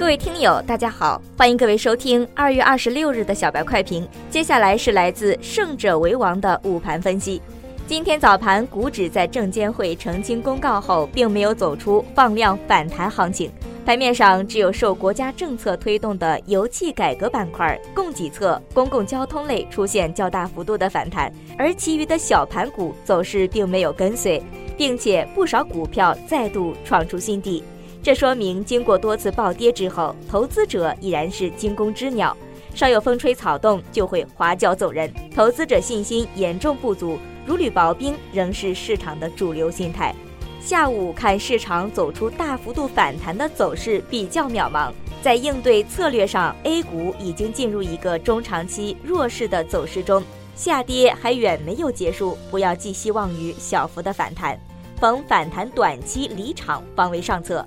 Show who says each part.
Speaker 1: 各位听友，大家好，欢迎各位收听二月二十六日的小白快评。接下来是来自胜者为王的午盘分析。今天早盘，股指在证监会澄清公告后，并没有走出放量反弹行情。盘面上只有受国家政策推动的油气改革板块、供给侧、公共交通类出现较大幅度的反弹，而其余的小盘股走势并没有跟随，并且不少股票再度创出新低。这说明，经过多次暴跌之后，投资者依然是惊弓之鸟，稍有风吹草动就会滑脚走人，投资者信心严重不足，如履薄冰仍是市场的主流心态。下午看市场走出大幅度反弹的走势比较渺茫，在应对策略上，A 股已经进入一个中长期弱势的走势中，下跌还远没有结束，不要寄希望于小幅的反弹，逢反弹短期离场方为上策。